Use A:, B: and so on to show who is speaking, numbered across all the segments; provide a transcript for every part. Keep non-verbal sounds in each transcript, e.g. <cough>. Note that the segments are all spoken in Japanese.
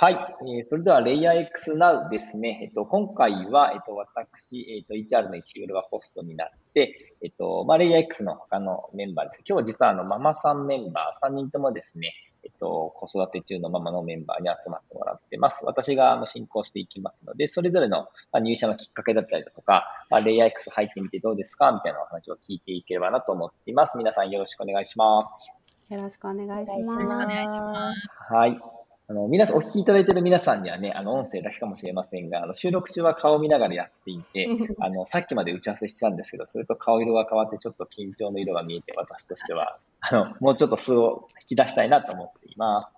A: はい。えー、それでは、レイヤー X Now ですね。えっと、今回は、えっと、私、えっと、HR の石黒がホストになって、えっと、まあ、レイヤー X の他のメンバーです。今日は実は、あの、ママさんメンバー3人ともですね、えっと、子育て中のママのメンバーに集まってもらってます。私があの進行していきますので、それぞれの入社のきっかけだったりだとか、まあ、レイヤー X 入ってみてどうですかみたいなお話を聞いていければなと思っています。皆さんよろしくお願いします。
B: よろしくお願いします。よろしくお願いします。
A: はい。あの、皆さん、お聞きいただいている皆さんにはね、あの、音声だけかもしれませんが、あの、収録中は顔を見ながらやっていて、あの、さっきまで打ち合わせしてたんですけど、それと顔色が変わってちょっと緊張の色が見えて、私としては、あの、もうちょっと素を引き出したいなと思っています。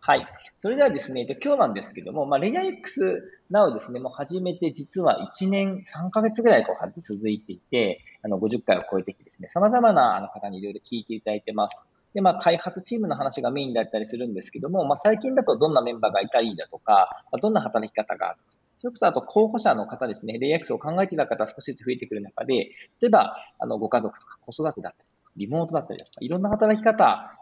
A: はい。それではですね、今日なんですけども、まあ、レイヤー X なおですね、もう始めて実は1年3ヶ月ぐらいこう続いていて、あの、50回を超えてきてですね、様々なあの方にいろいろ聞いていただいてます。で、まあ、開発チームの話がメインだったりするんですけども、まあ、最近だとどんなメンバーがいたりだとか、どんな働き方がある。それこそあと候補者の方ですね、レイアクスを考えていた方少しずつ増えてくる中で、例えば、あの、ご家族とか子育てだったり、リモートだったりとか、いろんな働き方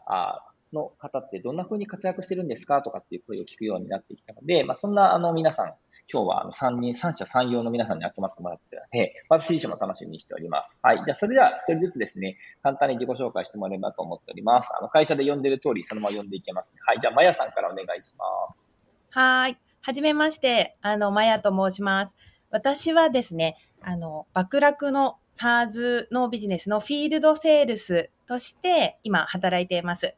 A: の方ってどんな風に活躍してるんですかとかっていう声を聞くようになってきたので、まあ、そんなあの皆さん、今日はあの3人、三者三様の皆さんに集まってもらってので、私自身も楽しみにしております。はい。じゃあ、それでは一人ずつですね、簡単に自己紹介してもらえればと思っております。あの、会社で呼んでる通り、そのまま呼んでいけます、ね。はい。じゃあ、まやさんからお願いします。
C: はい。はじめまして、あの、まやと申します。私はですね、あの、爆落の SARS のビジネスのフィールドセールスとして今働いています。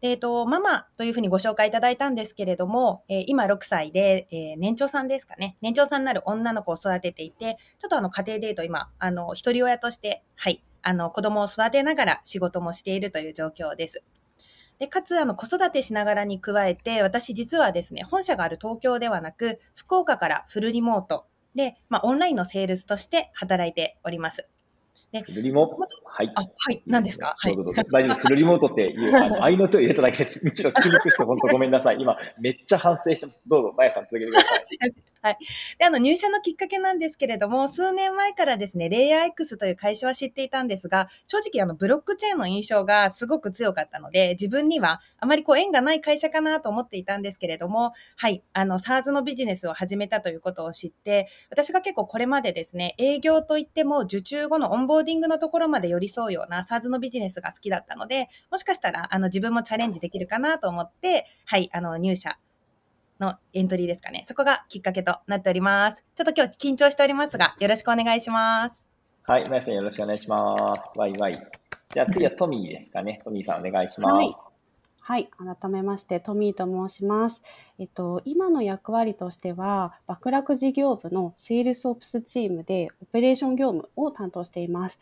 C: えっ、と、ママというふうにご紹介いただいたんですけれども、えー、今6歳で、えー、年長さんですかね。年長さんになる女の子を育てていて、ちょっとあの家庭で言うと今、あの、一人親として、はい、あの、子供を育てながら仕事もしているという状況です。で、かつ、あの、子育てしながらに加えて、私実はですね、本社がある東京ではなく、福岡からフルリモートで、まあ、オンラインのセールスとして働いております。
A: ね、フルリモート？
C: はい。あ、はい。何ですか？はい。
A: 大丈夫フルリモートっていう、<laughs> あの、愛の手を入れただけです。むしろ聞きにくくして本当ごめんなさい。今、めっちゃ反省してます。どうぞ、まやさん続けてください。<laughs>
C: はい。で、あの、入社のきっかけなんですけれども、数年前からですね、レイヤー X という会社は知っていたんですが、正直あの、ブロックチェーンの印象がすごく強かったので、自分にはあまりこう縁がない会社かなと思っていたんですけれども、はい、あの、SARS のビジネスを始めたということを知って、私が結構これまでですね、営業といっても受注後のオンボーディングのところまで寄り添うような SaaS のビジネスが好きだったので、もしかしたら、あの、自分もチャレンジできるかなと思って、はい、あの、入社のエントリーですかね。そこがきっかけとなっております。ちょっと今日緊張しておりますが、よろしくお願いします。
A: はい、まやさんよろしくお願いします。ワイワイ。じゃあ次はトミーですかね。トミーさんお願いします。はい
B: はい。改めまして、トミーと申します。えっと、今の役割としては、バクラク事業部の Sales Ops チームでオペレーション業務を担当しています。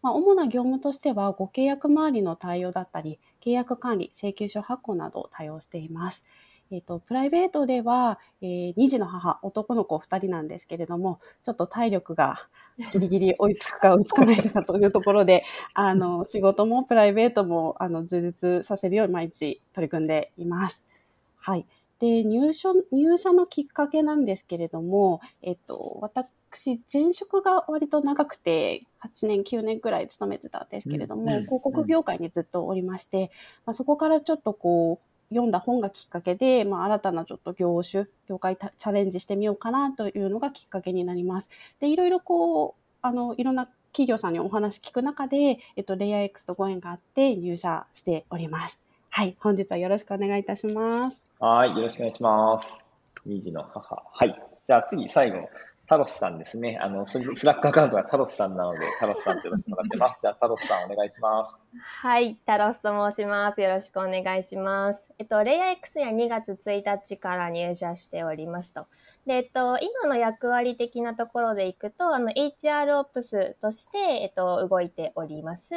B: まあ、主な業務としては、ご契約周りの対応だったり、契約管理、請求書発行などを対応しています。えっ、ー、と、プライベートでは、えー、2児の母、男の子2人なんですけれども、ちょっと体力がギリギリ追いつくか <laughs> 追いつかないかというところで、あの、仕事もプライベートも、あの、充実させるように毎日取り組んでいます。はい。で、入所、入社のきっかけなんですけれども、えっと、私、前職が割と長くて、8年、9年くらい勤めてたんですけれども、うん、広告業界にずっとおりまして、まあ、そこからちょっとこう、読んだ本がきっかけで、まあ、新たなちょっと業種、業界チャレンジしてみようかなというのがきっかけになります。で、いろいろこう、あの、いろんな企業さんにお話聞く中で、えっと、レイヤー X とご縁があって入社しております。はい、本日はよろしくお願いいたします。
A: はい、よろしくお願いします。二児の母。はい。じゃあ次、最後、タロスさんですね。あの、スラックアカウントはタロスさんなので、<laughs> タロスさんとよろしくもらってます。じゃあ、タロスさんお願いします。
D: はい、タロスと申します。よろしくお願いします。えっと、レイヤー X や2月1日から入社しておりますと。で、えっと、今の役割的なところでいくと、あの、HR オプスとして、えっと、動いております。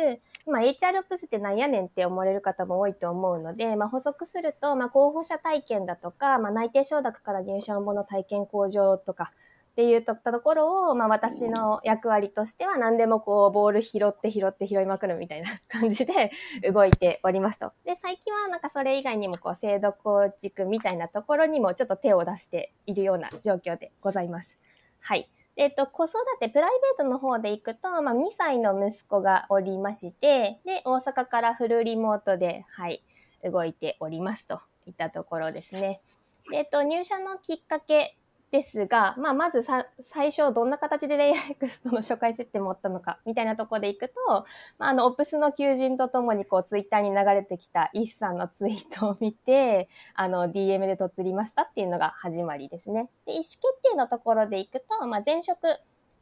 D: 今、HR オプスってなんやねんって思われる方も多いと思うので、まあ、補足すると、まあ、候補者体験だとか、まあ、内定承諾から入社後の体験向上とか、っていうとったところを、まあ、私の役割としては何でもこうボール拾って拾って拾いまくるみたいな感じで動いておりますと。で、最近はなんかそれ以外にもこう制度構築みたいなところにもちょっと手を出しているような状況でございます。はい。えっと、子育て、プライベートの方で行くと、まあ、2歳の息子がおりまして、で、大阪からフルリモートで、はい、動いておりますといったところですね。えっと、入社のきっかけですが、まあ、まずさ最初どんな形でレイヤー X との初回設定持ったのかみたいなところでいくと、まあ、あの、オプスの求人とともにこうツイッターに流れてきたイスさんのツイートを見て、あの、DM でとつりましたっていうのが始まりですね。で、意思決定のところでいくと、まあ、前職、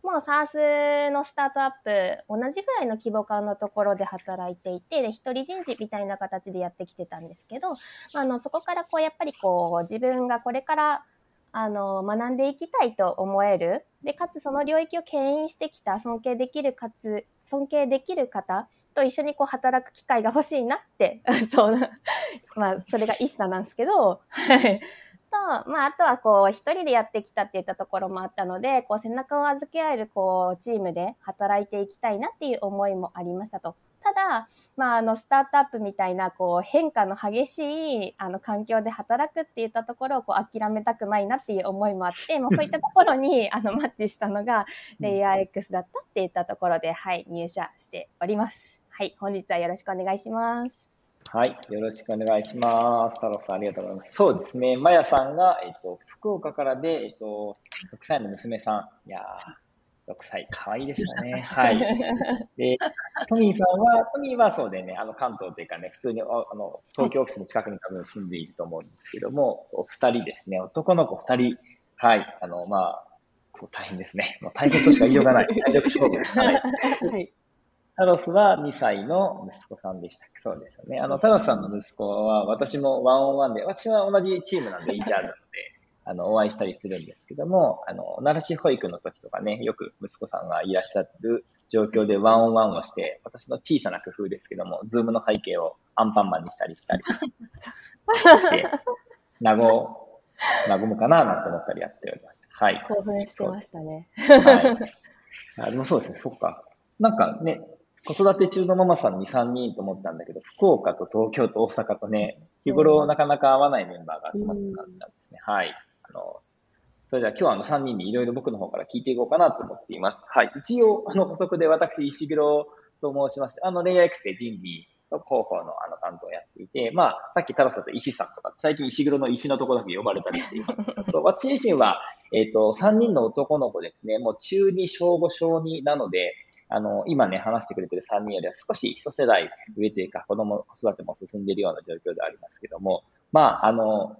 D: もう SARS のスタートアップ、同じぐらいの規模感のところで働いていて、で、一人人事みたいな形でやってきてたんですけど、あの、そこからこう、やっぱりこう、自分がこれからあの、学んでいきたいと思える。で、かつその領域を牽引してきた尊敬できるかつ、尊敬できる方と一緒にこう働く機会が欲しいなって、<laughs> そう、<laughs> まあ、それが一茶なんですけど、はい。と、まあ、あとはこう、一人でやってきたって言ったところもあったので、こう、背中を預け合える、こう、チームで働いていきたいなっていう思いもありましたと。ただ、まあ、あの、スタートアップみたいな、こう、変化の激しい、あの、環境で働くって言ったところを、こう、諦めたくないなっていう思いもあって、もうそういったところに、<laughs> あの、マッチしたのが、レイヤー X だったって言ったところで、はい、入社しております。はい、本日はよろしくお願いします。
A: はい、よろしくお願いします。太郎さん、ありがとうございます。そうですね、まやさんが、えっと、福岡からで、えっと、6歳の娘さん。いや6歳、かわいいでしたね。<laughs> はい。で、トミーさんは、トミーはそうでね、あの、関東というかね、普通に、あの、東京オフィスの近くに多分住んでいると思うんですけども、お二人ですね、男の子二人、はい、あの、まあ、そう、大変ですね。もう大変としか言いようがない。<laughs> 体力勝負。はい。はいタロスは2歳の息子さんでしたそうですよね。あの、タロスさんの息子は、私も one-on-one で、私は同じチームなんで HR なので、あの、お会いしたりするんですけども、あの、慣らし保育の時とかね、よく息子さんがいらっしゃる状況で one-on-one をして、私の小さな工夫ですけども、ズームの背景をアンパンマンにしたりしたりして、和、和むかななんて思ったりやっておりました。はい。
D: 興奮してましたね。は
A: い。あでもそうですね、そっか。なんかね、子育て中のママさんに3人と思ったんだけど、福岡と東京と大阪とね、日頃なかなか会わないメンバーが集まった感じなんですね。はい。あの、それでは今日はあの3人にいろいろ僕の方から聞いていこうかなと思っています。はい。一応、あの補足で私、石黒と申しまして、あの、レイヤー X で人事の広報のあの担当をやっていて、まあ、さっき太郎さんと石さんとか、最近石黒の石のところだけ呼ばれたりしていますけど、<laughs> 私自身は、えっ、ー、と、3人の男の子ですね、もう中2、小5、小2なので、あの、今ね、話してくれてる3人よりは少し一世代上というか、子供、子育ても進んでいるような状況でありますけども、まあ、あの、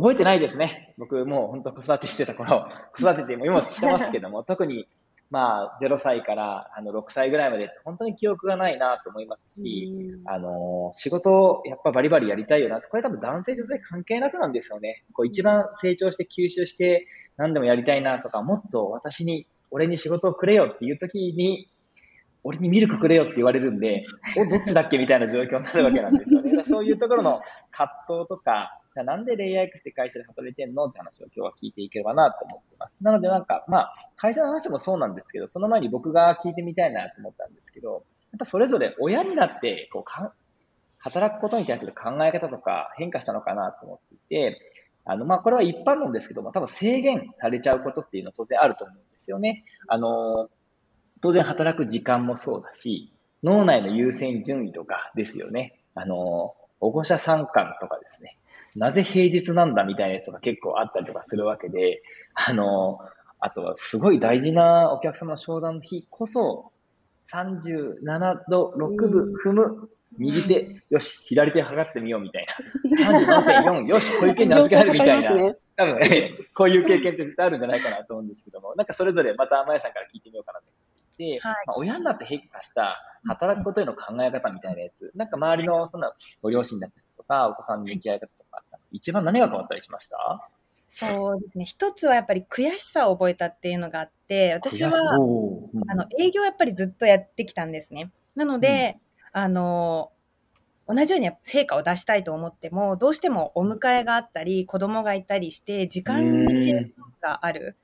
A: 覚えてないですね。僕もう本当子育てしてた頃、<laughs> 子育てても今してますけども、特にまあ、0歳からあの6歳ぐらいまで本当に記憶がないなと思いますし、あの、仕事をやっぱバリバリやりたいよなこれ多分男性女性関係なくなんですよね。こう一番成長して吸収して何でもやりたいなとか、もっと私に、俺に仕事をくれよっていう時に、俺にミルクくれよって言われるんで、お、どっちだっけみたいな状況になるわけなんですよね。そういうところの葛藤とか、じゃあなんでレイヤー X って会社で働いてんの？って話を今日は聞いていければなと思ってます。なのでなんか、まあ、会社の話もそうなんですけど、その前に僕が聞いてみたいなと思ったんですけど、やっぱそれぞれ親になって、こうか、働くことに対する考え方とか変化したのかなと思っていて、あの、まあ、これは一般論ですけども、多分制限されちゃうことっていうのは当然あると思うんですよね。あの、当然働く時間もそうだし、脳内の優先順位とかですよね。あの、保護者参観とかですね。なぜ平日なんだみたいなやつが結構あったりとかするわけで、あの、あとはすごい大事なお客様の商談の日こそ、37度6分踏む、右手、よし、左手測ってみようみたいな。37.4、<laughs> よし、小池に名付けられるみたいな。多分、ね、こういう経験って絶対あるんじゃないかなと思うんですけども、なんかそれぞれまた、まやさんから聞いてみようかなとて、はい、まあ、親になって変化した働くことへの考え方みたいなやつ、なんか周りのそんなご両親だったりとか、お子さんの向き合い方とか、一番何が変わったりしました？
C: そうですね。一つはやっぱり悔しさを覚えたっていうのがあって、私は、うん、あの、営業やっぱりずっとやってきたんですね。なので、うん、あの、同じように成果を出したいと思っても、どうしてもお迎えがあったり、子供がいたりして、時間に制限がある。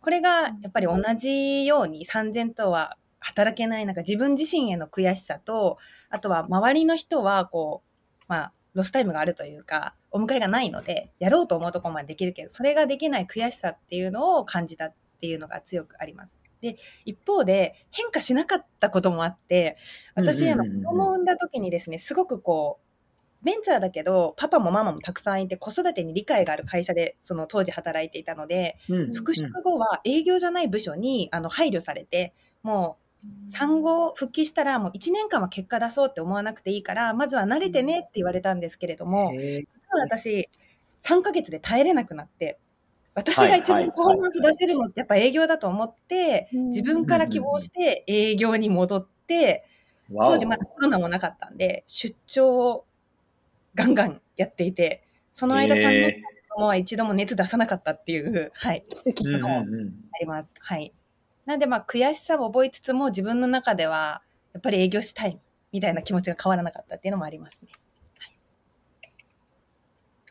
C: これがやっぱり同じように三千とは働けない中、自分自身への悔しさと、あとは周りの人はこう、まあ、ロスタイムがあるというか、お迎えがないので、やろうと思うところまでできるけど、それができない悔しさっていうのを感じたっていうのが強くあります。で、一方で変化しなかったこともあって、私、あの、子供を産んだ時にですね、すごくこう、ベンチャーだけど、パパもママもたくさんいて、子育てに理解がある会社で、その当時働いていたので、
A: うん
C: 復職後は営業じゃない部署にあの配慮されて、もう産後復帰したらもう1年間は結果出そうって思わなくていいから、まずは慣れてねって言われたんですけれども、私、3ヶ月で耐えれなくなって、私が一番パフォーマンス出せるのってやっぱ営業だと思って、
B: うん
C: 自分から希望して営業に戻って、当時まだコロナもなかったんで、出張をガンガンやっていて、その間3
A: へー。
C: 年間は一度も熱出さなかったっていう、はい、
A: うんうんうん。
C: あります。はい。なんでまあ悔しさを覚えつつも自分の中ではやっぱり営業したいみたいな気持ちが変わらなかったっていうのもありますね。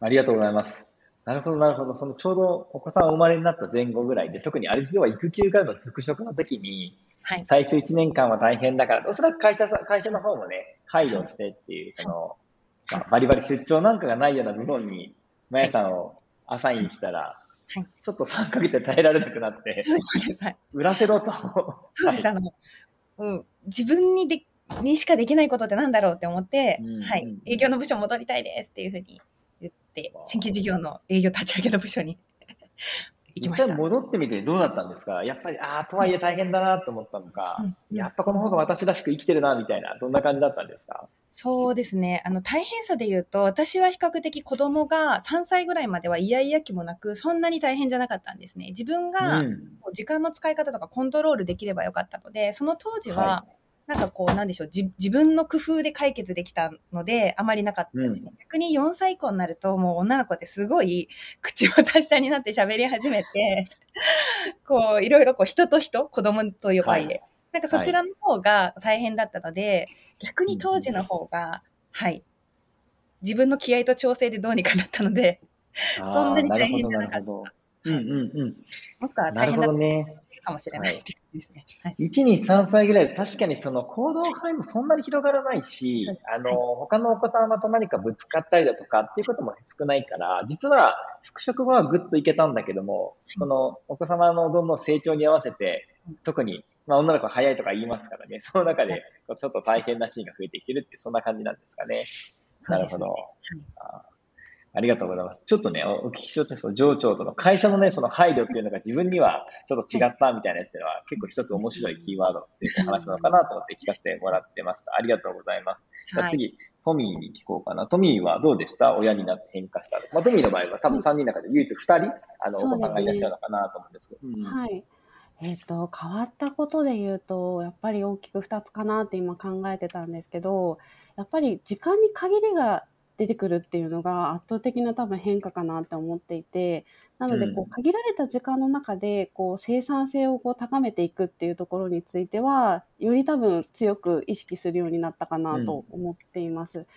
A: ありがとうございます。なるほど、なるほど。そのちょうどお子さん生まれになった前後ぐらいで、特にあれでは育休からの復職の時に、
C: はい。
A: 最初1年間は大変だから、おそらく会社さ、会社の方もね、配慮してっていう、その、まあバリバリ出張なんかがないような部門に、まやさんをアサインしたら、
C: はい。
A: ちょっと3ヶ月で耐えられなくなって、せろと。
C: そうです。あの、うん、自分にでにしかできないことってなんだろうって思って、
A: うんうん。
C: はい。営業の部署戻りたいですっていうふうに言って、新規事業の営業立ち上げの部署に行き
A: 実
C: ました。
A: 際戻ってみてどうだったんですか？やっぱり、ああ、とはいえ大変だなと思ったのか、
C: うん。
A: やっぱこの方が私らしく生きてるな、みたいな、どんな感じだったんですか？
C: そうですね。あの、大変さで言うと、私は比較的子供が3歳ぐらいまではイヤイヤ期もなく、そんなに大変じゃなかったんですね。自分が時間の使い方とかコントロールできればよかったので、その当時は、
A: は
C: なんかこう、なんでしょう、じ自分の工夫で解決できたので、あまりなかったですね。逆に4歳以降になると、もう女の子ってすごい口も達者になって喋り始めて、<laughs> こう、いろいろこう、人と人、子供と呼ばれで、
A: はい
C: なんかそちらの方が大変だったので、逆に当時の方が、はい、自分の気合と調整でどうにかなったので、そんなに大変じゃなかった。
A: うんうんうん。
C: もしくは
A: なるほ
C: 大変だった
A: どね。
C: かもしれないですね。はい。
A: 1、2、3歳ぐらいで確かにその行動範囲もそんなに広がらないしあの、
C: はい。
A: 他のお子様と何かぶつかったりだとかっていうことも少ないから、実は復職後はぐっといけたんだけども、そのお子様のどんどん成長に合わせて、特に、まあ女の子は早いとか言いますからね、その中でちょっと大変なシーンが増えてきてるって、そんな感じなんですかね。なるほど。あありがとうございます。ちょっとね、おお聞きしようとした上長との会社のね、その配慮っていうのが自分にはちょっと違ったみたいなやつっていうのは結構一つ面白いキーワードっていう話なのかなと思って聞かせてもらってました。ありがとうございます。じゃあ
C: はい。
A: 次、トミーに聞こうかな。トミーはどうでした？親になって変化したまあ、トミーの場合は多分3人の中で唯一2人、あの、お子さんがいらっしゃるのかなと思うんですけど。うん
B: はい。えっ、と、変わったことで言うと、やっぱり大きく2つかなって今考えてたんですけど、やっぱり時間に限りが出てくるっていうのが圧倒的な多分変化かなって思っていて、なので、こ
A: うん。
B: う、限られた時間の中で、こう、生産性をこう高めていくっていうところについては、より多分強く意識するようになったかなと思っています。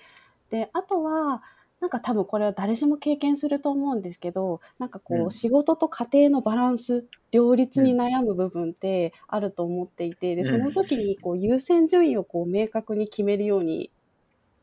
B: で、あとは、なんか多分これは誰しも経験すると思うんですけど、なんかこう、
A: うん。
B: 仕事と家庭のバランス、両立に悩む部分ってあると思っていて、で、
A: うん。
B: その時にこう優先順位をこう明確に決めるように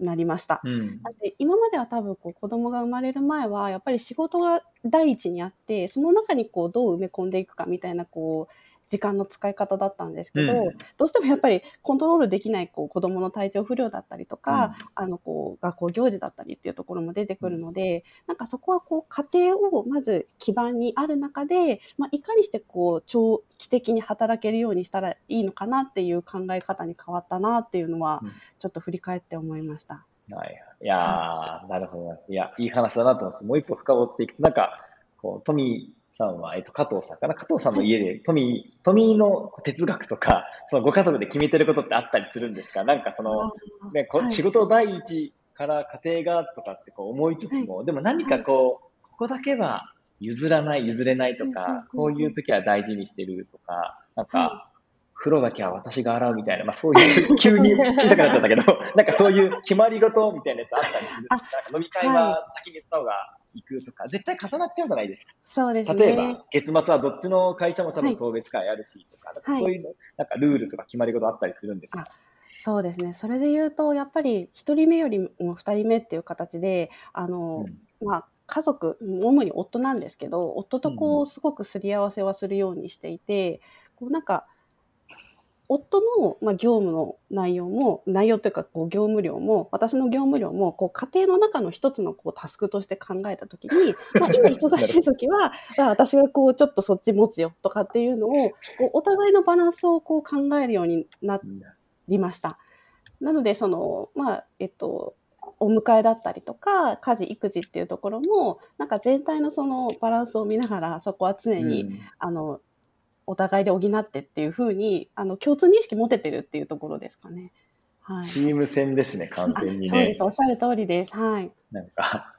B: なりました。
A: うん。
B: だって今までは多分こう子供が生まれる前はやっぱり仕事が第一にあってその中にこうどう埋め込んでいくかみたいなこう時間の使い方だったんですけど、
A: うん
B: どうしてもやっぱりコントロールできないこう子供の体調不良だったりとか、あのこう学校行事だったりっていうところも出てくるので、なんかそこはこう家庭をまず基盤にある中で、まあ、いかにしてこう長期的に働けるようにしたらいいのかなっていう考え方に変わったなっていうのは
A: うん
B: ちょっと振り返って思いました。
A: はい。いやー、なるほど。いや、いい話だなと思って、もう一歩深掘っていくと、なんか、こう、トミーさんは、えっと、加藤さんかな？加藤さんの家で、<laughs> トミー、トミーの哲学とか、<laughs> そのご家族で決めてることってあったりするんですか？なんかその、ね、こ
B: はい。
A: 仕事第一から家庭がとかってこう思いつつも、でも何かこう、ここだけは譲らない、譲れないとか
B: うん、
A: こういう時は大事にしてるとか、なんか、風呂だけは私が洗うみたいな、まあそういう、急に小さくなっちゃったけど、<laughs> なんかそういう決まり事みたいなやつあったりするんですか？なんか飲み会は先に言った方が行くとか、絶対重なっちゃうじゃないですか。
B: そうですね。
A: 例えば、月末はどっちの会社も多分送別会あるしとか、
B: はい
A: そういうの、なんかルールとか決まり事あったりするんですか
B: そうですね。それで言うと、やっぱり一人目よりも二人目っていう形で、あの、
A: うん
B: まあ、家族、主に夫なんですけど、夫とこ
A: うん
B: う、すごくすり合わせはするようにしていて、こうなんか、夫の、まあ、業務の内容も、内容というか、こう、業務量も、私の業務量も、こう、家庭の中の一つの、こう、タスクとして考えたときに、<laughs> まあ、今忙しいときは、あ私がこう、ちょっとそっち持つよ、とかっていうのを、こうお互いのバランスをこう考えるようになりました。なので、その、まあ、えっと、お迎えだったりとか、家事、育児っていうところも、なんか全体のそのバランスを見ながら、そこは常に、
A: うん
B: あの、お互いで補ってっていうふうに、あの、共通認識持ててるっていうところですかね。はい。
A: チーム戦ですね、完
B: あ
A: 全にね
B: そうです。。おっしゃる通りです。はい。
A: なんか、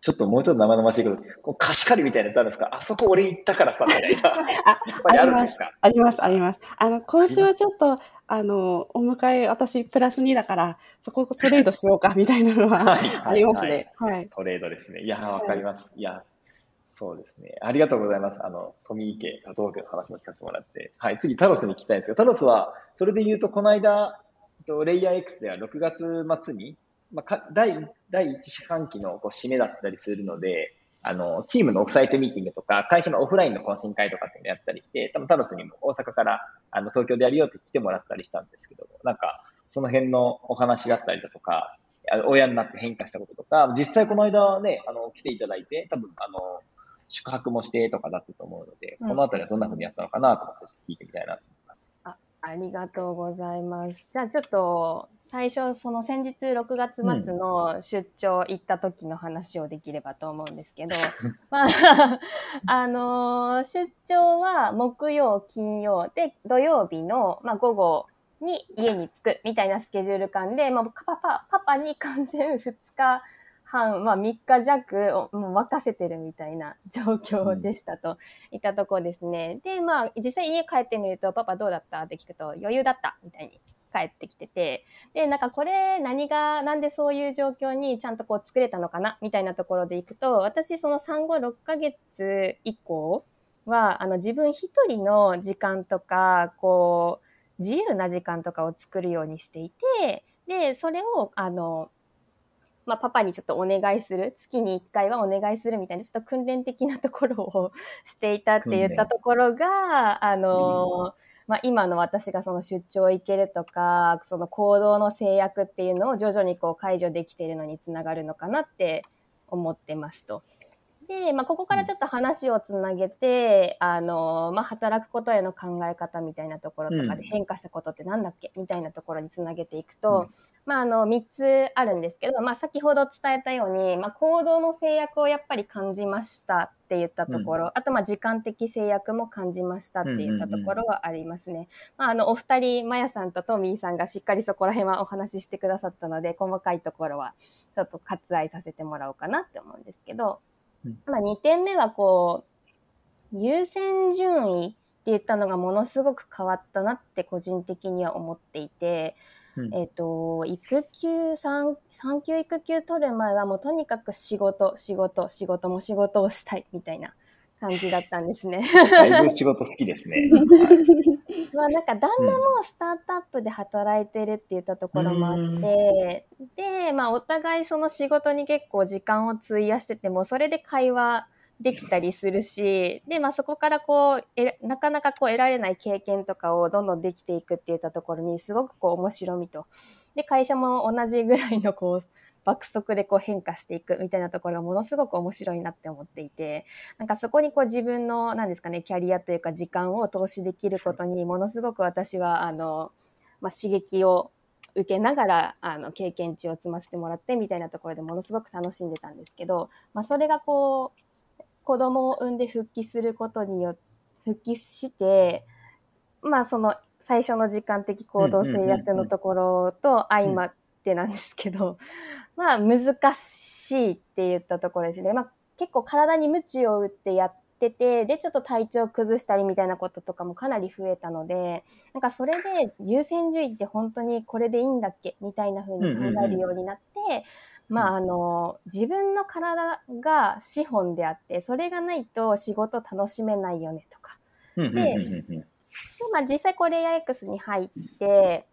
A: ちょっともうちょっと生々しいけど、こう貸し借りみたいなやつあるんですか？あそこ俺行ったからさ、みたいな。<laughs>
B: あ、
A: あるんですか？
B: あります、あります。あの、今週はちょっと、あの、お迎え、私、プラス2だから、そこトレードしようか、みたいなのは
A: はい
B: ありますね。はい。
A: トレードですね。いやー、わかります。いや、そうですね。ありがとうございます。あの、富池、加藤家の話も聞かせてもらって。はい、次、タロスに聞きたいんですけど、タロスは、それで言うと、この間、レイヤー X では6月末に、まあ、第第1四半期のこう締めだったりするので、あの、チームのオフサイトミーティングとか、会社のオフラインの懇親会とかっていうのやったりして、多分タロスにも大阪からあの東京でやるよって来てもらったりしたんですけども、なんか、その辺のお話だったりだとか、親になって変化したこととか、実際この間ね、あの、来ていただいて、多分あの、宿泊もしてとかだったと思うので、
D: うん。
A: このあたりはどんな風にやってたのかなと思って聞いてみたいなと
D: あありがとうございます。じゃあちょっと、最初、その先日6月末の出張行った時の話をできればと思うんですけど、まあ、<laughs> あのー出張は木曜、金曜で、土曜日の、まあ、午後に家に着くみたいなスケジュール感で、まあ、パパ、パパに完全2日半、まあ、3日弱をもう任せてるみたいな <laughs> 状況でしたと。いったとこですね。で、まあ、実際家帰ってみると、パパどうだった？って聞くと、余裕だったみたいに帰ってきてて、で、なんかこれ何が、なんでそういう状況にちゃんとこう作れたのかな？みたいなところでいくと、私その産後6ヶ月以降は、あの自分一人の時間とか、こう、自由な時間とかを作るようにしていて、で、それを、あの、まあ、パパにちょっとお願いする、月に1回はお願いするみたいな、ちょっと訓練的なところを <laughs> していたって言ったところが、あの、まあ、今の私がその出張行けるとか、その行動の制約っていうのを徐々にこう解除できているのにつながるのかなって思ってますと。で、まあ、ここからちょっと話をつなげて、あの、まあ、働くことへの考え方みたいなところとかで
A: うん。
D: 変化したことってなんだっけ？みたいなところにつなげていくと、
A: うん。
D: まあ、あの、3つあるんですけど、まあ、先ほど伝えたように、まあ、行動の制約をやっぱり感じましたって言ったところ、あと、まあ、時間的制約も感じましたって言ったところはありますね。まあ、あの、お二人、まやさんとトミーさんがしっかりそこら辺はお話ししてくださったので、細かいところはちょっと割愛させてもらおうかなって思うんですけど、
A: うん
D: まあ、2点目はこう、優先順位って言ったのがものすごく変わったなって個人的には思っていて、
A: うん。
D: えっ、と、育休、産産休育休取る前はもうとにかく仕事、仕事、仕事も仕事をしたいみたいな感じだったんですね。
A: だいぶ仕事好きですね。<laughs>
D: まあなんか旦那もスタートアップで働いてるって言ったところもあって、で、まあお互いその仕事に結構時間を費やしてても、それで会話できたりするし、で、まあそこからこう、えなかなかこう得られない経験とかをどんどんできていくって言ったところにすごくこう面白みと。で、会社も同じぐらいのこう、爆速でこう変化していくみたいなところがものすごく面白いなって思っていて、なんかそこにこう自分の、なんですかね、キャリアというか時間を投資できることにものすごく私は、あの、まあ、刺激を受けながら、あの、経験値を積ませてもらってみたいなところでものすごく楽しんでたんですけど、まあ、それがこう、子供を産んで復帰することによって、復帰して、まあその最初の時間的行動制約のところと相まってなんですけど、<laughs> まあ難しいって言ったところですね。まあ結構体に鞭を打ってやってて、でちょっと体調崩したりみたいなこととかもかなり増えたので、なんかそれで優先順位って本当にこれでいいんだっけみたいな風に考えるようになって、まああの、自分の体が資本であって、それがないと仕事楽しめないよねとか。
A: うんうんうんうん
D: でまあ実際こうレイヤー X に入って、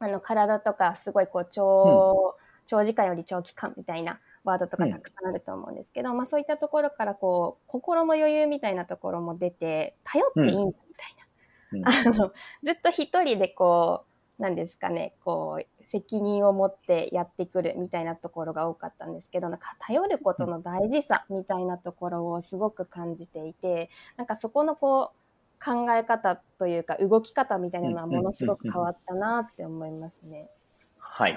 D: あの体とかすごいこう長、長時間より長期間みたいなワードとかたくさんあると思うんですけど、まあそういったところからこう、心の余裕みたいなところも出て、頼っていいんだみたいな。
A: うん
D: あの、ずっと一人でこう、なんですかね、こう、責任を持ってやってくるみたいなところが多かったんですけど、なんか頼ることの大事さみたいなところをすごく感じていて、なんかそこのこう、考え方というか動き方みたいなのはものすごく変わったなって思いますね。
A: はい。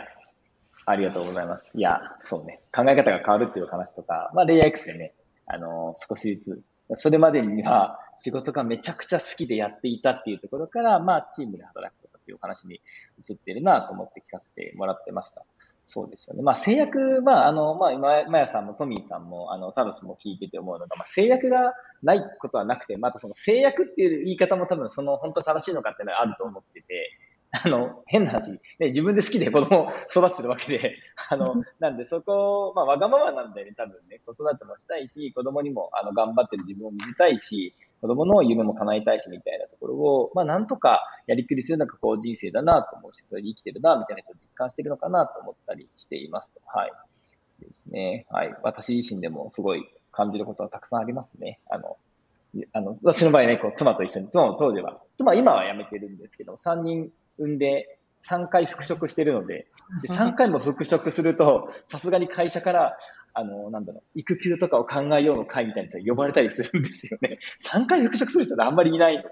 A: ありがとうございます。いや、そうね。考え方が変わるっていう話とか、まあ、レイヤー X でね、あの少しずつ、それまでには仕事がめちゃくちゃ好きでやっていたっていうところから、まあ、チームで働くとかっていうお話に移っているなと思って聞かせてもらってました。そうですよね。まあ、制約、まあ、あの、まあ、今、まやさんもトミーさんも、あの、タロスも聞いてて思うのが、まあ、制約がないことはなくて、またその制約っていう言い方も多分その本当正しいのかっていうのはあると思ってて、あの、変な話、ね、自分で好きで子供を育ててるわけで、<laughs> あの、なんでそこ、まあ、わがままなんだよね、多分ね。子育てもしたいし、子供にも、あの、頑張ってる自分を見せたいし、子供の夢も叶えたいし、みたいなところを、まあ、なんとかやりくりするのが、こう、人生だなと思うし、それで生きてるな、みたいな人を実感してるのかなと思ったりしていますと。はい。ですね。はい。私自身でもすごい感じることはたくさんありますね。あの、あの、私の場合ね、こう、妻と一緒に、妻も当時は、妻今は辞めてるんですけど、3人産んで3回復職してるので、で3回も復職すると、さすがに会社から、あの、なんだろう、育休とかを考えようの会みたいな人が呼ばれたりするんですよね。<laughs> 3回復職する人ってあんまりいないので、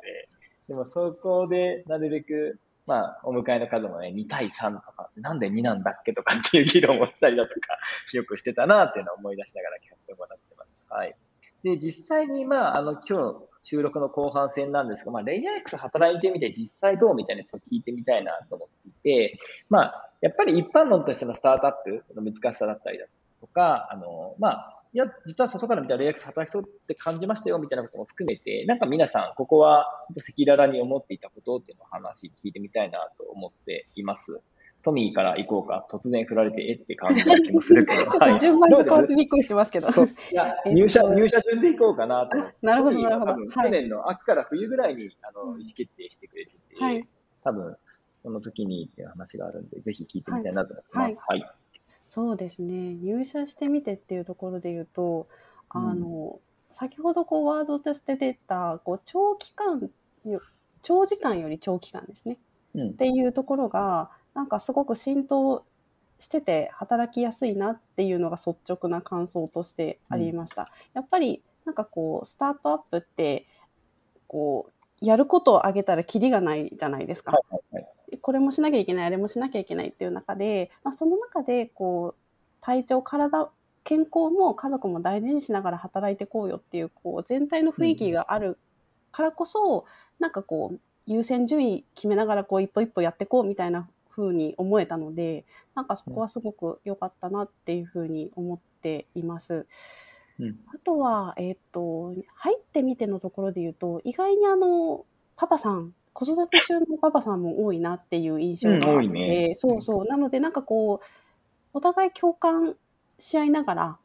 A: でもそこでなるべく、まあ、お迎えの数もね、2対3とか、なんで2なんだっけとかっていう議論をしたりだとか、よくしてたなっていうのを思い出しながら聞かせてもらってました。はい。で、実際に、まあ、あの、今日、収録の後半戦なんですが、まあ、レイヤー X 働いてみて実際どうみたいなやつを聞いてみたいなと思っていて、まあ、やっぱり一般論としてのスタートアップの難しさだったりだとか、あの、まあ、いや、実は外から見たらレイヤー X 働きそうって感じましたよみたいなことも含めて、なんか皆さん、ここは赤裸々に思っていたことっていうのを話聞いてみたいなと思っています。トミーから行こうか。突然振られて、えって感じな気もするけど。<laughs>
B: ちょっと順番が変わってびっくりしてますけど。<laughs>
A: 入社、入社順で行こうかなと。
B: なるほどなるほど
A: 去年の秋から冬ぐらいに、あの、意思決定してくれてて、
B: はい
A: 多分、その時にっていう話があるんで、ぜひ聞いてみたいなと思ってます。はい。
B: そうですね。入社してみてっていうところで言うと、あの、先ほどこうワードとして出た、こう長期間よ、長時間より長期間ですね。
A: うん
B: っ。ていうところが、なんかすごく浸透してて働きやすいなっていうのが率直な感想としてありました。やっぱりなんかこう、スタートアップって、こう、やることをあげたらキリがないじゃないですか。
A: はいはいはい。
B: これもしなきゃいけない、あれもしなきゃいけないっていう中で、まあ、その中で、こう、体調、体、健康も家族も大事にしながら働いていこうよっていう、こう、全体の雰囲気があるからこそ、なんかこう、優先順位決めながら、こう、一歩一歩やっていこうみたいな風に思えたので、なんかそこはすごく良かったなっていう風に思っています。
A: うん。
B: あとは、えっ、と、入ってみてのところで言うと、意外にあの、パパさん、子育て中のパパさんも多いなっていう印象があって、
A: うん多いね
B: そうそう。なので、なんかこう、お互い共感し合いながら、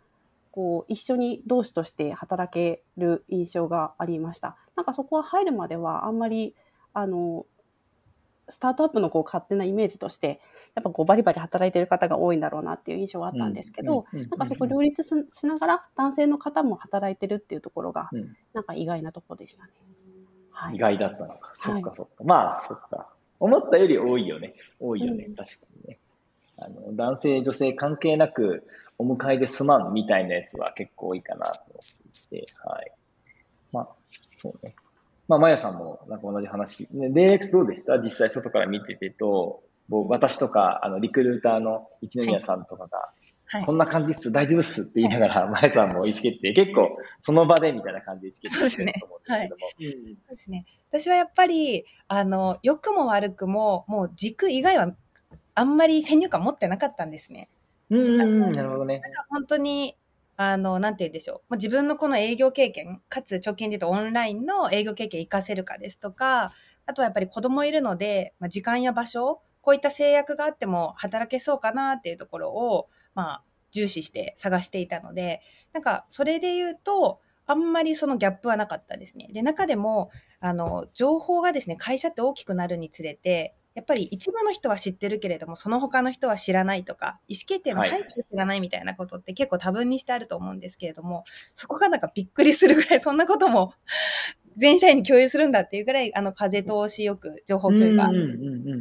B: こう、一緒に同志として働ける印象がありました。なんかそこは入るまではあんまり、あの、スタートアップのこう勝手なイメージとして、やっぱこうバリバリ働いてる方が多いんだろうなっていう印象はあったんですけど、
A: うんうんうん
B: なんかそこ両立ししながら男性の方も働いてるっていうところが、
A: うん
B: なんか意外なところでしたね。はい。
A: 意外だったのか。
B: はい
A: そっかそっか。まあ、そっか。思ったより多いよね。多いよね。
B: うん
A: 確かにね。あの、男性、女性関係なく、お迎えですまんみたいなやつは結構多いかなと思っていて、はい。まあ、そうね。まあ、まやさんもなんか同じ話。ね、DX どうでした？実際外から見ててと、僕私とか、あの、リクルーターの一宮さんとかが、
C: はい
A: こんな感じっす、大丈夫っすって言いながら、<laughs> まやさんも意思決定、結構その場でみたいな感じで意思決定してると思うんですけども。うん
C: そうですね。私はやっぱり、あの、良くも悪くも、もう軸以外は、あんまり先入観持ってなかったんですね。
A: うんうんうん、なるほどね。
C: なんか本当に、あの、なんて言うんでしょう。まあ、自分のこの営業経験、かつ直近で言うとオンラインの営業経験活かせるかですとか、あとはやっぱり子供いるので、まあ、時間や場所、こういった制約があっても働けそうかなっていうところを、まあ、重視して探していたので、なんか、それで言うと、あんまりそのギャップはなかったですね。で、中でも、あの、情報がですね、会社って大きくなるにつれて、やっぱり一部の人は知ってるけれども、その他の人は知らないとか、意思決定の背景を知らないみたいなことって結構多分にしてあると思うんですけれども、そこがなんかびっくりするぐらい、そんなことも <laughs> 全社員に共有するんだっていうぐらい、あの、風通しよく情報共有が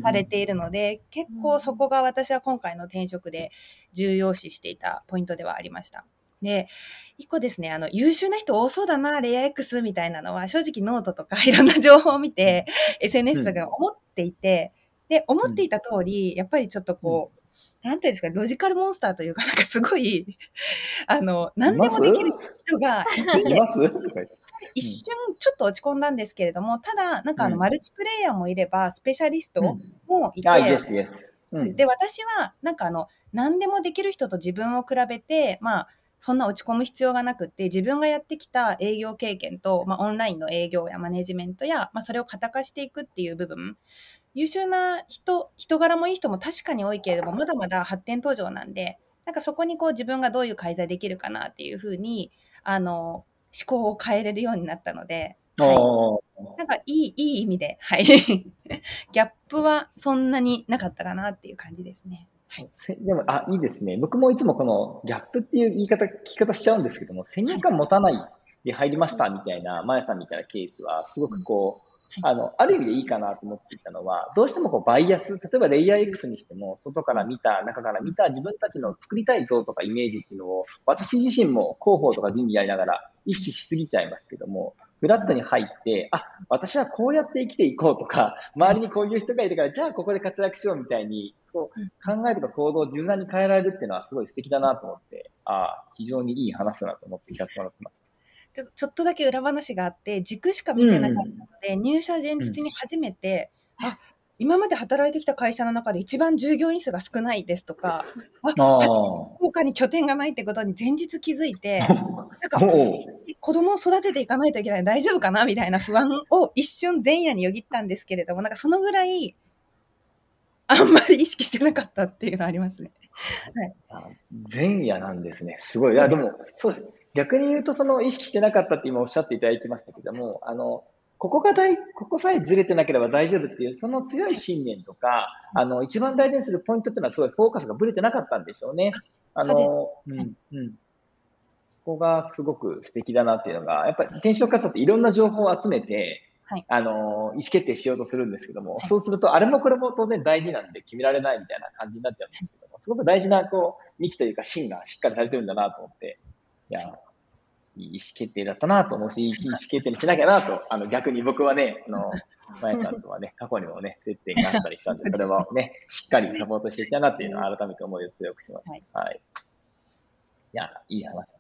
C: されているので、結構そこが私は今回の転職で重要視していたポイントではありました。で、一個ですね、あの、優秀な人多そうだな、 LayerX みたいなのは、正直ノートとかいろんな情報を見て、SNS とか思っていて、で、思っていた通り、やっぱりちょっとこう、なんていうんですか、ロジカルモンスターというか、なんかすごい、<laughs> あの、何でもできる人が
A: い <laughs> ます？
C: 一瞬ちょっと落ち込んだんですけれども、ただ、なんかあの、マルチプレイヤーもいれば、スペシャリストもいて、で、私は、なんかあの、何でもできる人と自分を比べて、まあ、そんな落ち込む必要がなくって、自分がやってきた営業経験と、まあ、オンラインの営業やマネジメントや、まあ、それを型化していくっていう部分、優秀な人、人柄もいい人も確かに多いけれども、まだまだ発展途上なんで、なんかそこにこう自分がどういう改善できるかなっていうふうに、あの、思考を変えれるようになったので、はい、なんかいい、いい意味で、はい。<laughs> ギャップはそんなになかったかなっていう感じですね。はい、
A: でも、あ、いいですね。僕もいつもこのギャップっていう言い方、聞き方しちゃうんですけども、先入観持たないで入りましたみたいな、まやさんみたいなケースは、すごくこう、あの、ある意味でいいかなと思っていたのは、どうしてもこうバイアス、例えばレイヤー X にしても、外から見た、中から見た自分たちの作りたい像とかイメージっていうのを、私自身も広報とか人事やりながら意識しすぎちゃいますけども、フラットに入って、あ、私はこうやって生きていこうとか、周りにこういう人がいるから、じゃあここで活躍しようみたいに、そう考えとか行動を柔軟に変えられるっていうのはすごい素敵だなと思って、ああ、非常にいい話だなと思って聞かせてもらってました。
C: ちょちょっとだけ裏話があって、軸しか見てなかったので、うん、入社前日に初めて、うん、あ、今まで働いてきた会社の中で一番従業員数が少ないですとか、あ、福岡に拠点がないってことに前日気づいて、<laughs> なんか、子供を育てていかないといけない、大丈夫かなみたいな不安を一瞬前夜によぎったんですけれども、なんかそのぐらい、あんまり意識してなかったっていうのはありますね。
A: はい、前夜なんですね。すごい。いや、でも、そうです。逆に言うと、その意識してなかったって今おっしゃっていただきましたけども、あの、ここが大、ここさえずれてなければ大丈夫っていう、その強い信念とか、あの、一番大事にするポイントっていうのはすごいフォーカスがぶれてなかったんでしょうね。あの、ううん、うん。そこがすごく素敵だなっていうのが、やっぱり転職活動っていろんな情報を集めて、はい、あの、意思決定しようとするんですけども、はい、そうすると、あれもこれも当然大事なんで決められないみたいな感じになっちゃうんですけども、すごく大事な、こう、幹というか芯がしっかりされてるんだなと思って、いや、い。い意思決定だったなと思うし、いい意思決定にしなきゃなと、あの、逆に僕はね、あの、<laughs> まやさんとはね、過去にもね、接点があったりしたんで、それはね、しっかりサポートしていきたいなっていうのを改めて思いを強くしました。はい。いや、いい話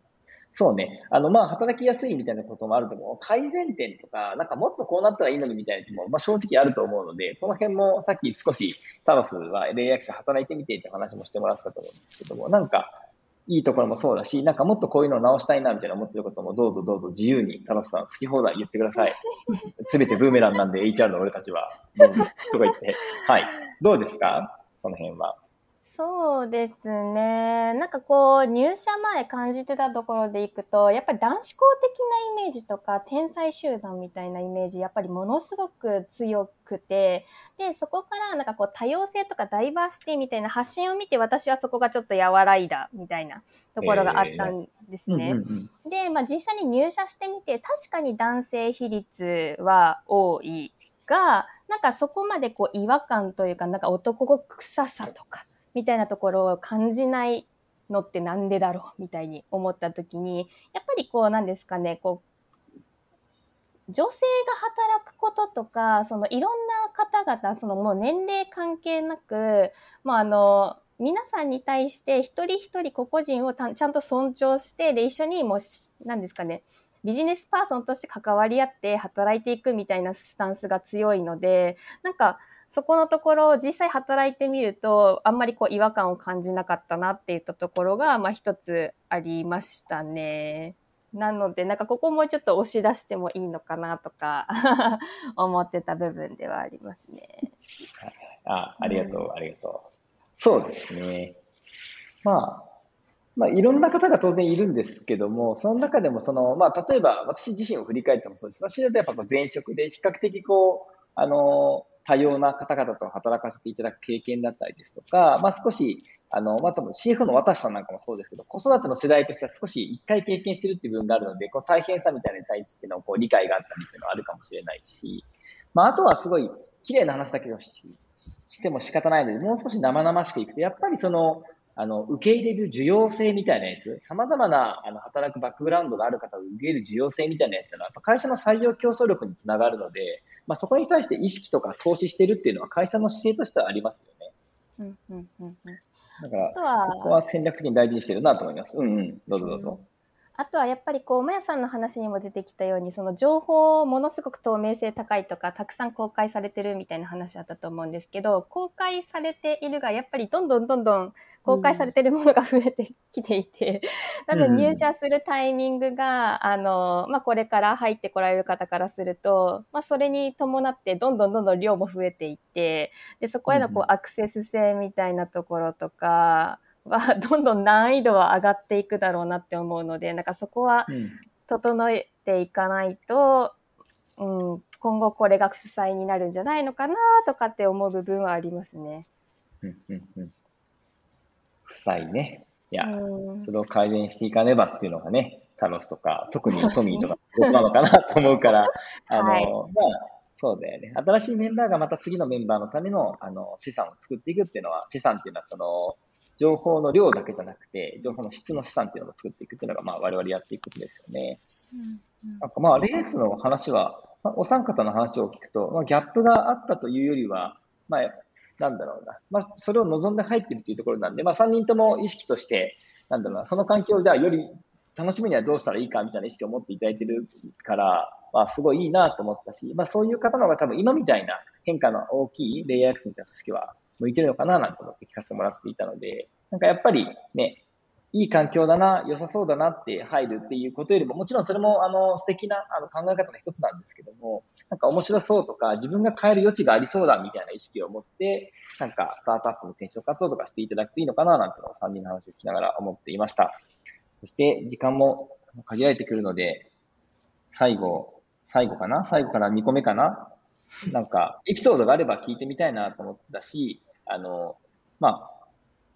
A: そうね。あの、まあ、働きやすいみたいなこともあると思う。改善点とか、なんかもっとこうなったらいいのにみたいなやつも、まあ、正直あると思うので、この辺もさっき少しタロスは LAX で働いてみてって話もしてもらったと思うんですけども、なんか、いいところもそうだし、なんかもっとこういうのを直したいなみたいな思ってることもどうぞどうぞ自由に、楽しさん好き放題言ってください。<laughs> すべてブーメランなんで HR の俺たちは、とか言って。はい。どうですか？その辺は。
D: そうですね。なんかこう、入社前感じてたところでいくと、やっぱり男子校的なイメージとか、天才集団みたいなイメージ、やっぱりものすごく強くて、で、そこからなんかこう、多様性とかダイバーシティみたいな発信を見て、私はそこがちょっと和らいだ、みたいなところがあったんですね。で、まあ実際に入社してみて、確かに男性比率は多いが、なんかそこまでこう、違和感というか、なんか男臭さとか、みたいなところを感じないのってなんでだろうみたいに思った時に、やっぱりこうなんですかね、こう、女性が働くこととか、そのいろんな方々、そのもう年齢関係なく、もうあの、皆さんに対して一人一人個々人をちゃんと尊重して、で、一緒にもう、何ですかね、ビジネスパーソンとして関わり合って働いていくみたいなスタンスが強いので、なんか、そこのところ、実際働いてみると、あんまりこう違和感を感じなかったなっていったところが、まあ一つありましたね。なので、なんかここもちょっと押し出してもいいのかなとか <laughs> 思ってた部分ではありますね。
A: あ、ありがとう、うん、ありがとう。そうですね。まあ、まあ、いろんな方が当然いるんですけども、その中でもその、まあ、例えば私自身を振り返ってもそうです。私だとやっぱ前職で比較的こう、あの、多様な方々と働かせていただく経験だったりですとか、まあ、少し、あの、まあ、多分 CF の渡さんなんかもそうですけど、子育ての世代としては少し一回経験してるっていう部分があるので、この大変さみたいなに対してのこう理解があったりっていうのはあるかもしれないし、まあ、あとはすごい綺麗な話だけどししても仕方ないので、もう少し生々しくいくと、やっぱりその、あの、受け入れる需要性みたいなやつ、様々な、あの、働くバックグラウンドがある方を受け入れる需要性みたいなやつは、やっぱ会社の採用競争力につながるので、まあ、そこに対して意識とか投資してるっていうのは会社の姿勢としてはありますよね。
D: うんうんうんうん
A: そこは戦略的に大事にしてるなと思います。うんうん。どうぞどうぞ。
D: あとはやっぱりこう、まやさんの話にも出てきたように、その情報ものすごく透明性高いとか、たくさん公開されてるみたいな話あったと思うんですけど、公開されているが、やっぱりどんどんどんどん公開されてるものが増えてきていて、多分入社するタイミングが、あの、まあ、これから入ってこられる方からすると、まあ、それに伴ってどんどんどんどん量も増えていって、で、そこへのこうアクセス性みたいなところとか、は <laughs> どんどん難易度は上がっていくだろうなって思うので、なんかそこは
A: うん。
D: 整えていかないと、うん、今後これが負債になるんじゃないのかなとかって思う部分はありますね。
A: うんうんうん。負債ね。いや、
D: うん
A: それを改善していかねばっていうのがね、タロスとか、特にトミーとか、僕なのかなと思うから、<laughs> あの、
D: はい
A: まあ、そうだよね。新しいメンバーがまた次のメンバーのための、あの、資産を作っていくっていうのは、資産っていうのは、その、情報の量だけじゃなくて、情報の質の資産っていうのを作っていくっていうのが、まあ、我々やっていくことですよね。なんかまあ、レイエックスの話は、まあ、お三方の話を聞くと、まあ、ギャップがあったというよりは、まあ、なんだろうな、まあ、それを望んで入っているというところなんで、まあ、3人とも意識として、なんだろうな、その環境をじゃあより楽しむにはどうしたらいいかみたいな意識を持っていただいてるから、まあ、すごいいいなと思ったし、まあ、そういう方の方が多分今みたいな変化の大きいレイヤー X みたいな組織は向いてるのかななんて思って聞かせてもらっていたので、なんかやっぱりね、いい環境だな、良さそうだなって入るっていうことよりも、もちろんそれもあの素敵なあの考え方の一つなんですけども、なんか面白そうとか、自分が変える余地がありそうだみたいな意識を持って、なんかスタートアップの転職活動とかしていただくといいのかななんてのを3人の話を聞きながら思っていました。そして時間も限られてくるので、最後、最後かな最後から2個目かななんかエピソードがあれば聞いてみたいなと思ったし、あの、まあ、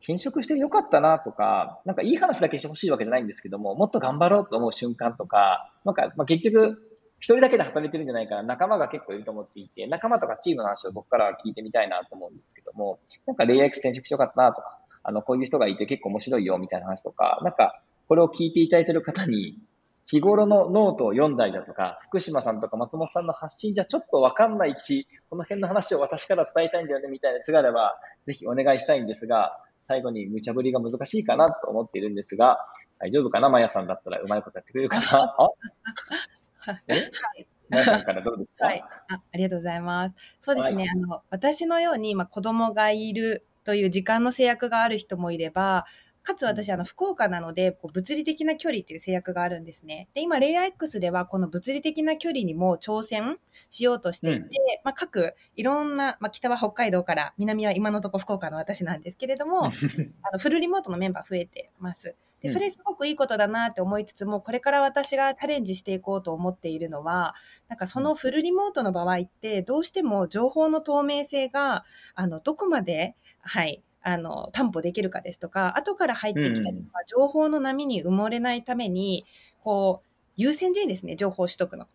A: 転職してよかったなとか、なんかいい話だけしてほしいわけじゃないんですけども、もっと頑張ろうと思う瞬間とか、なんか、まあ、結局、一人だけで働いてるんじゃないから仲間が結構いると思っていて、仲間とかチームの話を僕からは聞いてみたいなと思うんですけども、なんかレイヤー X 転職してよかったなとか、あの、こういう人がいて結構面白いよみたいな話とか、なんか、これを聞いていただいてる方に、日頃のノートを読んだりだとか、福島さんとか松本さんの発信じゃちょっとわかんないし、この辺の話を私から伝えたいんだよねみたいなやつがあれば、ぜひお願いしたいんですが、最後に無茶ぶりが難しいかなと思っているんですが、大丈夫かな？マヤさんだったらうまいことやってくれるかな？<laughs> あ？え？マヤさんからどうですか、
C: はい。あありがとうございます。そうですね。
A: は
C: あの、私のように、まあ、子供がいるという時間の制約がある人もいれば、かつ私、あの、福岡なので、こう物理的な距離っていう制約があるんですね。で、今、レイヤー X では、この物理的な距離にも挑戦しようとしていて、
A: うん
C: まあ、各、いろんな、まあ、北は北海道から、南は今のところ福岡の私なんですけれども、<laughs> あのフルリモートのメンバー増えてます。で、
A: うん
C: それすごくいいことだなって思いつつも、これから私がチャレンジしていこうと思っているのは、なんかそのフルリモートの場合って、どうしても情報の透明性が、あの、どこまで、はい、あの、担保できるかですとか、後から入ってきたりとか、情報の波に埋もれないために、こう、優先順位ですね、情報を取得の。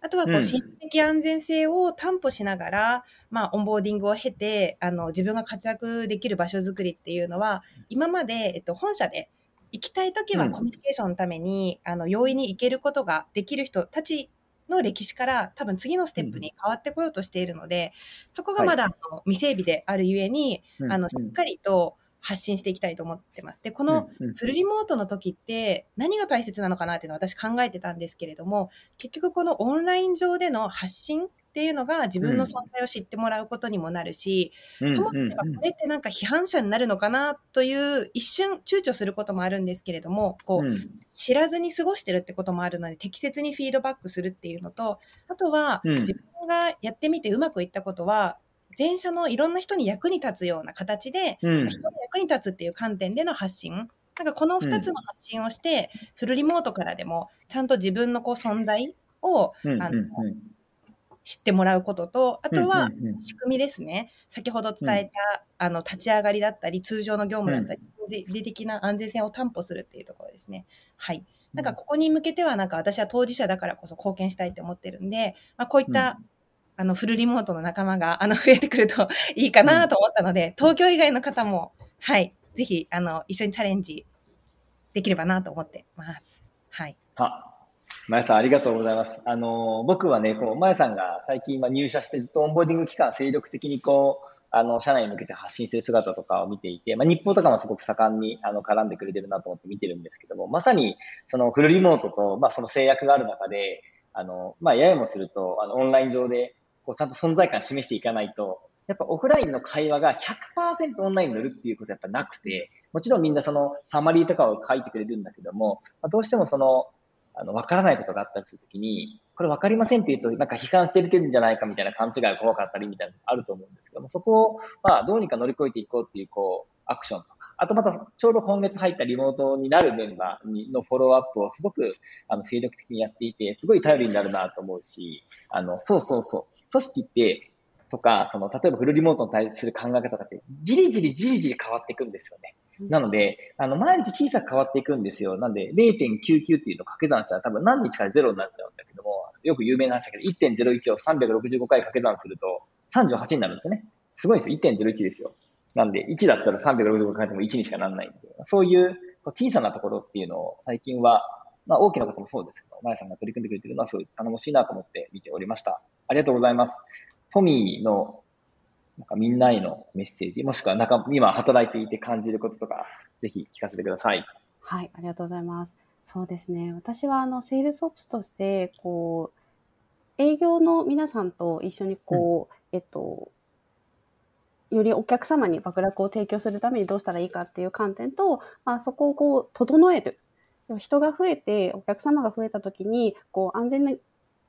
C: あとは、こ
A: うん
C: う、心理的安全性を担保しながら、まあ、オンボーディングを経て、あの、自分が活躍できる場所づくりっていうのは、今まで、えっと、本社で行きたいときは
A: うん。
C: コミュニケーションのために、あの、容易に行けることができる人たちの歴史から多分次のステップに変わってこようとしているので、そこがまだ、あの未整備であるゆえに、
A: うん
C: あの、しっかりと発信していきたいと思ってます。で、この、フルリモートの時って何が大切なのかなっていうのを私考えてたんですけれども、結局このオンライン上での発信っていうのが自分の存在を知ってもらうことにもなるし、
A: うん
C: ともすればこれってなんか批判者になるのかなという一瞬躊躇することもあるんですけれども、こう、
A: うん。
C: 知らずに過ごしてるってこともあるので、適切にフィードバックするっていうのと、あとは、
A: うん。
C: 自分がやってみてうまくいったことは、前者のいろんな人に役に立つような形で、
A: うん。
C: 人の役に立つっていう観点での発信。なんかこの2つの発信をして、フルリモートからでも、ちゃんと自分のこう存在を、
A: うん
C: あの
A: うん
C: 知ってもらうことと、あとは仕組みですね。先ほど伝えた、あの、立ち上がりだったり、通常の業務だったり、で理的な安全性を担保するっていうところですね。はい。なんかここに向けては、なんか私は当事者だからこそ貢献したいって思ってるんで、まあ、こういった、あの、フルリモートの仲間が、あの、増えてくると <laughs> いいかなと思ったので、東京以外の方も、はい、ぜひ、あの、一緒にチャレンジできればなと思ってます。はい。
A: あ、まやさんありがとうございます。あの、僕はね、こう、まやさんが最近ま入社してずっとオンボーディング期間精力的にこう、あの、社内に向けて発信する姿とかを見ていて、まあ、日報とかもすごく盛んに、あの、絡んでくれてるなと思って見てるんですけども、まさに、そのフルリモートと、まあ、その制約がある中で、あの、まあ、ややもすると、あの、オンライン上で、こう、ちゃんと存在感示していかないと、やっぱオフラインの会話が100%オンラインに乗るっていうことはやっぱなくて、もちろんみんなそのサマリーとかを書いてくれるんだけども、まあ、どうしてもその、あの、わからないことがあったりするときに、これわかりませんって言うと、なんか批判してるんじゃないかみたいな勘違いが怖かったりみたいなのがあると思うんですけども、そこを、まあ、どうにか乗り越えていこうっていう、こう、アクションとか、あとまた、ちょうど今月入ったリモートになるメンバーのフォローアップをすごく、あの、精力的にやっていて、すごい頼りになるなと思うし、あの、そうそうそう、組織って、とか、その、例えばフルリモートに対する考え方って、じりじりじりじり変わっていくんですよね。なので、あの、毎日小さく変わっていくんですよ。なんで、0.99っていうのを掛け算したら多分何日かで0になっちゃうんだけども、よく有名な話だけど、1.01を365回掛け算すると38になるんですよね。すごいですよ。1.01ですよ。なんで、1だったら365回っても1にしかならないんで、そういう小さなところっていうのを最近は、まあ大きなこともそうですけど、まやさんが取り組んでくれてるのはすごい頼もしいなと思って見ておりました。ありがとうございます。トミーのなんかみんなへのメッセージ、もしくはなんか今働いていて感じることとか、ぜひ聞かせてください。
B: はい、ありがとうございます。そうですね。私はあの、セールスオプスとして、こう、営業の皆さんと一緒にこう、えっと、よりお客様に爆落を提供するためにどうしたらいいかっていう観点と、まあ、そこをこう、整える。人が増えて、お客様が増えた時に、こう、安全な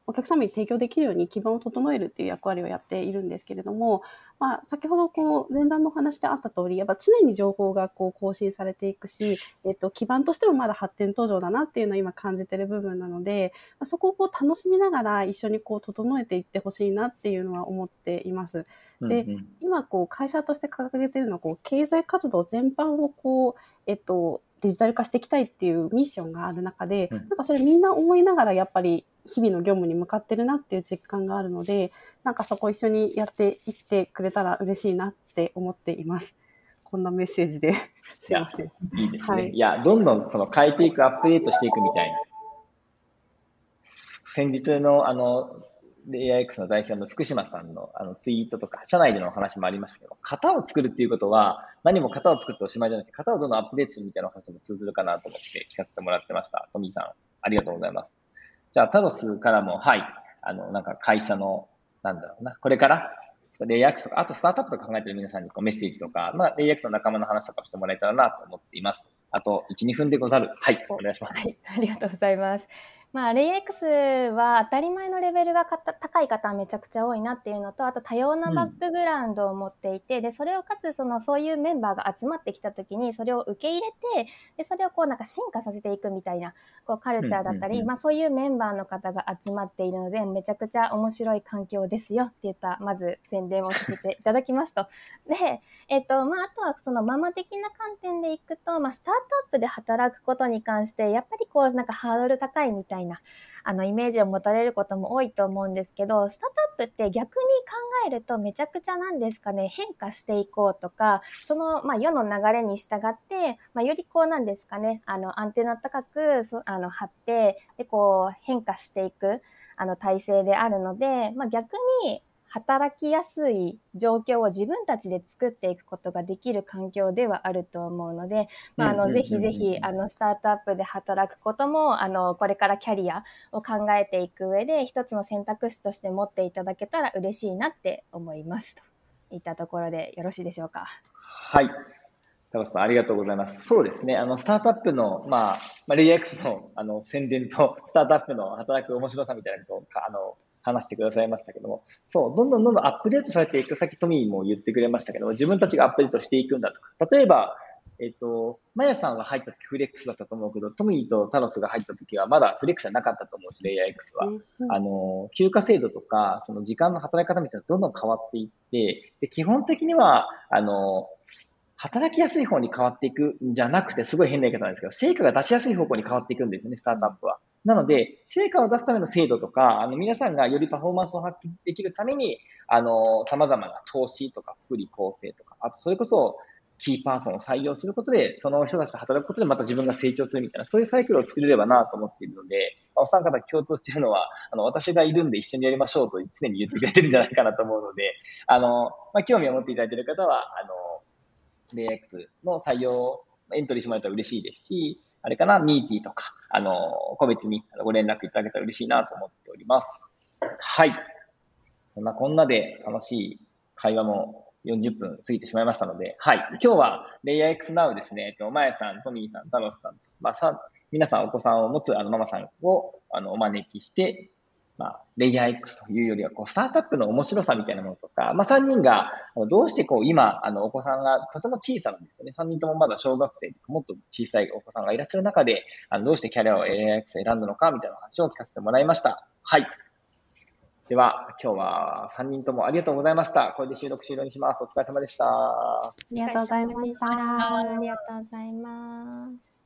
B: お客様に提供できるように基盤を整えるっていう役割をやっているんですけれども、まあ、先ほどこう前段のお話であった通り、やっぱ常に情報がこう更新されていくし、えっと、基盤としてもまだ発展途上だなっていうのを今感じてる部分なので、まあ、そこをこう楽しみながら一緒にこう整えていってほしいなっていうのは思っています。で
A: うんうん
B: 今こう会社として掲げているのはこう経済活動全般をこう、えっと、デジタル化していきたいっていうミッションがある中で、
A: うん
B: なんかそれみんな思いながらやっぱり日々の業務に向かってるなっていう実感があるので、なんかそこ一緒にやっていってくれたら嬉しいなって思っています。こんなメッセージで <laughs> すいません。
A: いいですね。
B: はい
A: い、や、どんどんその変えていく、アップデートしていくみたいな。先日のあの、レイヤー X の代表の福島さんのあのツイートとか、社内でのお話もありましたけど、型を作るっていうことは、何も型を作っておしまいじゃなくて、型をどんどんアップデートするみたいな話も通ずるかなと思って聞かせてもらってました。トミーさん、ありがとうございます。じゃあ、タロスからも、はい、あの、なんか会社の、なんだろうな、これから、レイヤー X とか、あとスタートアップとか考えている皆さんにこうメッセージとか、まあ、レイヤー X の仲間の話とかをしてもらえたらなと思っています。あと、1、2分でござる。はい、お願いします。
D: はい、ありがとうございます。まあ、レイ X は当たり前のレベルがかた高い方はめちゃくちゃ多いなっていうのと、あと多様なバックグラウンドを持っていて、で、それをかつ、その、そういうメンバーが集まってきたときに、それを受け入れて、で、それをこうなんか進化させていくみたいな、こうカルチャーだったり、
A: うんうんうん
D: まあそういうメンバーの方が集まっているので、めちゃくちゃ面白い環境ですよって言った、まず宣伝をさせていただきますと。で、えっと、まあ、あとはそのママ的な観点でいくと、まあ、スタートアップで働くことに関して、やっぱりこう、なんかハードル高いみたいな、あの、イメージを持たれることも多いと思うんですけど、スタートアップって逆に考えるとめちゃくちゃなんですかね、変化していこうとか、その、まあ、世の流れに従って、まあ、よりこうなんですかね、あの、アンテナ高く、そあの、張って、で、こう、変化していく、あの、体制であるので、まあ、逆に、働きやすい状況を自分たちで作っていくことができる環境ではあると思うので、まあ、あの、ぜひぜひ、あの、スタートアップで働くことも、あの、これからキャリアを考えていく上で、一つの選択肢として持っていただけたら嬉しいなって思います。といったところでよろしいでしょうか。
A: はい。タロスさん、ありがとうございます。そうですね。あの、スタートアップの、まあ、まあ、レイヤー X の、あの、宣伝と、スタートアップの働く面白さみたいなことあの、話してくださいましたけども、そう、どんどんどんどんアップデートされていく、さっきトミーも言ってくれましたけども、自分たちがアップデートしていくんだとか、例えば、えっと、マヤさんは入った時フレックスだったと思うけど、トミーとタロスが入った時はまだフレックスじゃなかったと思うし、レイヤー X は。
B: うん
A: あの、休暇制度とか、その時間の働き方みたいなどんどん変わっていって、で、基本的には、あの、働きやすい方に変わっていくんじゃなくて、すごい変な言い方なんですけど、成果が出しやすい方向に変わっていくんですよね、スタートアップは。なので、成果を出すための制度とか、あの、皆さんがよりパフォーマンスを発揮できるために、あの、様々な投資とか、福利厚生とか、あと、それこそ、キーパーソンを採用することで、その人たちと働くことでまた自分が成長するみたいな、そういうサイクルを作れればなと思っているので、お三方共通しているのは、あの、私がいるんで一緒にやりましょうと常に言ってくれてるんじゃないかなと思うので、あの、まあ、興味を持っていただいている方は、あの、レイ X の採用、エントリーしてもらえたら嬉しいですし、あれかな、ミーティーとか、あの、個別にご連絡いただけたら嬉しいなと思っております。はい。そんなこんなで楽しい会話も40分過ぎてしまいましたので、はい。今日は、レイヤー X Now ですね、えっと、まやさん、トミーさん、タロスさんと、まあ、さ、皆さんお子さんを持つあのママさんをあのお招きして、まあ、レイヤー X というよりは、こう、スタートアップの面白さみたいなものとか、まあ、3人が、どうしてこう、今、あの、お子さんがとても小さなんですよね。3人ともまだ小学生とか、もっと小さいお子さんがいらっしゃる中で、あの、どうしてキャリアを AIX を選んだのか、みたいな話を聞かせてもらいました。はい。では、今日は3人ともありがとうございました。これで収録終了にします。お疲れ様でした。
B: ありがとうございました。
D: ありがとうございます。